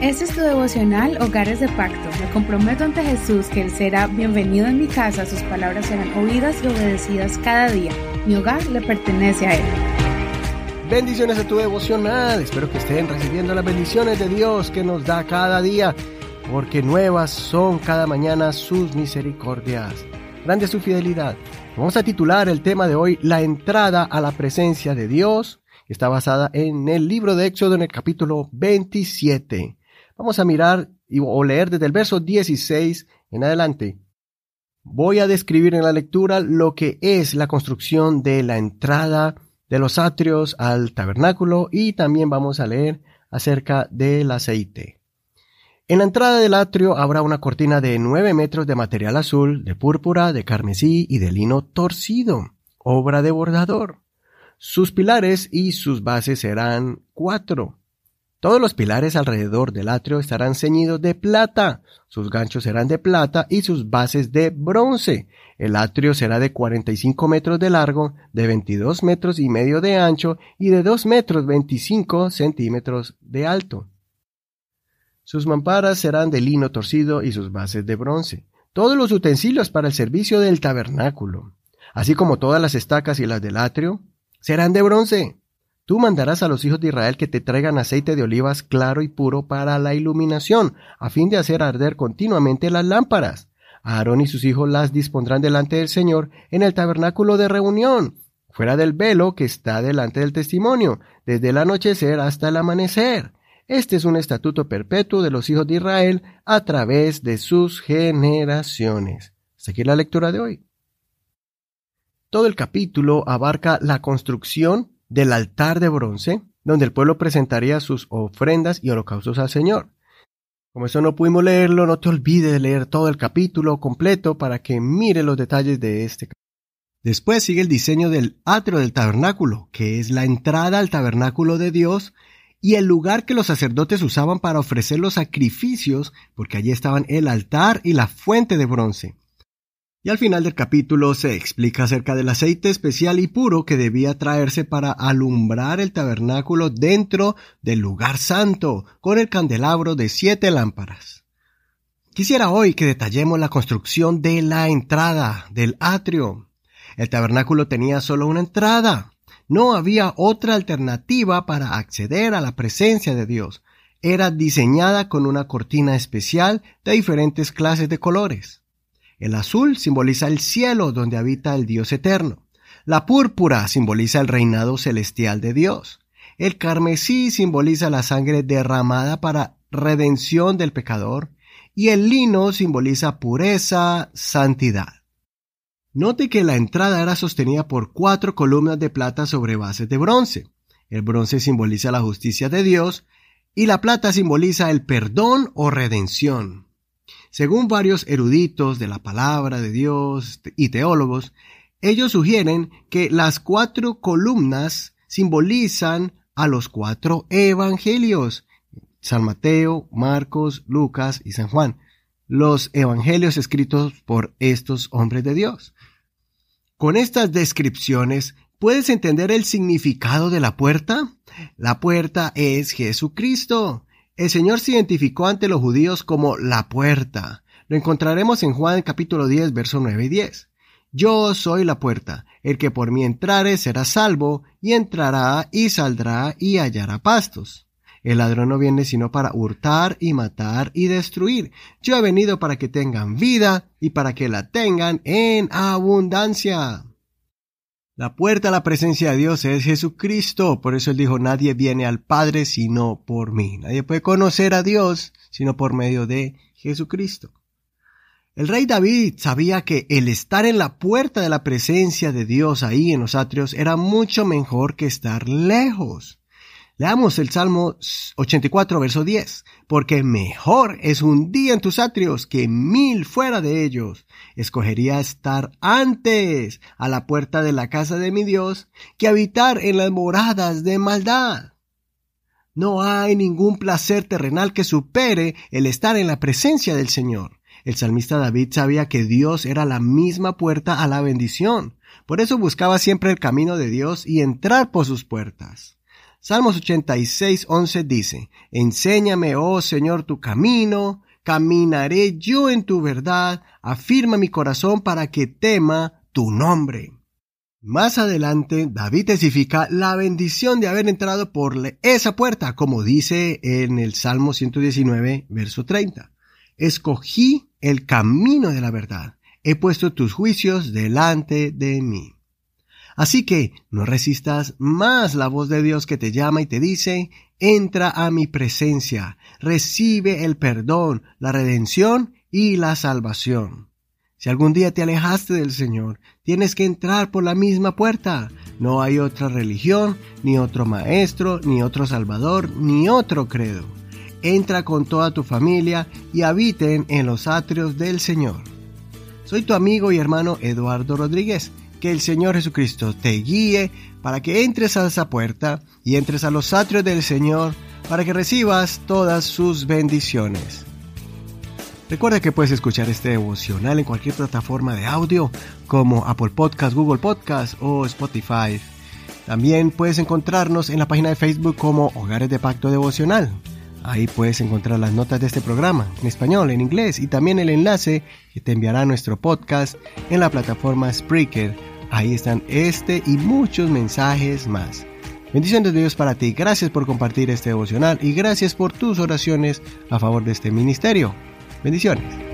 Este es tu devocional Hogares de Pacto. Me comprometo ante Jesús que Él será bienvenido en mi casa, sus palabras serán oídas y obedecidas cada día. Mi hogar le pertenece a Él. Bendiciones a tu devocional. Espero que estén recibiendo las bendiciones de Dios que nos da cada día, porque nuevas son cada mañana sus misericordias. Grande su fidelidad. Vamos a titular el tema de hoy La entrada a la presencia de Dios. Está basada en el libro de Éxodo en el capítulo 27. Vamos a mirar o leer desde el verso 16 en adelante. Voy a describir en la lectura lo que es la construcción de la entrada de los atrios al tabernáculo y también vamos a leer acerca del aceite. En la entrada del atrio habrá una cortina de 9 metros de material azul, de púrpura, de carmesí y de lino torcido, obra de bordador. Sus pilares y sus bases serán cuatro. Todos los pilares alrededor del atrio estarán ceñidos de plata, sus ganchos serán de plata y sus bases de bronce. El atrio será de 45 metros de largo, de 22 metros y medio de ancho y de 2 metros 25 centímetros de alto. Sus mamparas serán de lino torcido y sus bases de bronce. Todos los utensilios para el servicio del tabernáculo, así como todas las estacas y las del atrio, serán de bronce. Tú mandarás a los hijos de Israel que te traigan aceite de olivas claro y puro para la iluminación, a fin de hacer arder continuamente las lámparas. Aarón y sus hijos las dispondrán delante del Señor en el tabernáculo de reunión, fuera del velo que está delante del testimonio, desde el anochecer hasta el amanecer. Este es un estatuto perpetuo de los hijos de Israel a través de sus generaciones. Hasta aquí la lectura de hoy. Todo el capítulo abarca la construcción del altar de bronce, donde el pueblo presentaría sus ofrendas y holocaustos al Señor. Como eso no pudimos leerlo, no te olvides de leer todo el capítulo completo para que mire los detalles de este. Después sigue el diseño del atrio del tabernáculo, que es la entrada al tabernáculo de Dios y el lugar que los sacerdotes usaban para ofrecer los sacrificios, porque allí estaban el altar y la fuente de bronce. Y al final del capítulo se explica acerca del aceite especial y puro que debía traerse para alumbrar el tabernáculo dentro del lugar santo, con el candelabro de siete lámparas. Quisiera hoy que detallemos la construcción de la entrada del atrio. El tabernáculo tenía solo una entrada. No había otra alternativa para acceder a la presencia de Dios. Era diseñada con una cortina especial de diferentes clases de colores. El azul simboliza el cielo donde habita el Dios eterno. La púrpura simboliza el reinado celestial de Dios. El carmesí simboliza la sangre derramada para redención del pecador. Y el lino simboliza pureza, santidad. Note que la entrada era sostenida por cuatro columnas de plata sobre bases de bronce. El bronce simboliza la justicia de Dios y la plata simboliza el perdón o redención. Según varios eruditos de la palabra de Dios y teólogos, ellos sugieren que las cuatro columnas simbolizan a los cuatro evangelios, San Mateo, Marcos, Lucas y San Juan, los evangelios escritos por estos hombres de Dios. Con estas descripciones, ¿puedes entender el significado de la puerta? La puerta es Jesucristo. El Señor se identificó ante los judíos como la puerta. Lo encontraremos en Juan capítulo 10, verso 9 y 10. Yo soy la puerta. El que por mí entrare será salvo, y entrará y saldrá y hallará pastos. El ladrón no viene sino para hurtar y matar y destruir. Yo he venido para que tengan vida y para que la tengan en abundancia. La puerta a la presencia de Dios es Jesucristo. Por eso él dijo, nadie viene al Padre sino por mí. Nadie puede conocer a Dios sino por medio de Jesucristo. El rey David sabía que el estar en la puerta de la presencia de Dios ahí en los atrios era mucho mejor que estar lejos. Leamos el Salmo 84, verso 10. Porque mejor es un día en tus atrios que mil fuera de ellos. Escogería estar antes a la puerta de la casa de mi Dios que habitar en las moradas de maldad. No hay ningún placer terrenal que supere el estar en la presencia del Señor. El salmista David sabía que Dios era la misma puerta a la bendición. Por eso buscaba siempre el camino de Dios y entrar por sus puertas. Salmos 86, 11 dice, Enséñame, oh Señor, tu camino, caminaré yo en tu verdad, afirma mi corazón para que tema tu nombre. Más adelante, David testifica la bendición de haber entrado por esa puerta, como dice en el Salmo 119, verso 30. Escogí el camino de la verdad, he puesto tus juicios delante de mí. Así que no resistas más la voz de Dios que te llama y te dice, entra a mi presencia, recibe el perdón, la redención y la salvación. Si algún día te alejaste del Señor, tienes que entrar por la misma puerta. No hay otra religión, ni otro maestro, ni otro salvador, ni otro credo. Entra con toda tu familia y habiten en los atrios del Señor. Soy tu amigo y hermano Eduardo Rodríguez. Que el Señor Jesucristo te guíe para que entres a esa puerta y entres a los atrios del Señor para que recibas todas sus bendiciones. Recuerda que puedes escuchar este devocional en cualquier plataforma de audio como Apple Podcast, Google Podcast o Spotify. También puedes encontrarnos en la página de Facebook como Hogares de Pacto Devocional. Ahí puedes encontrar las notas de este programa en español, en inglés y también el enlace que te enviará nuestro podcast en la plataforma Spreaker. Ahí están este y muchos mensajes más. Bendiciones de Dios para ti. Gracias por compartir este devocional y gracias por tus oraciones a favor de este ministerio. Bendiciones.